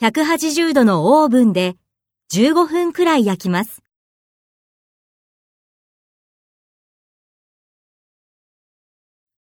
180度のオーブンで15分くらい焼きます。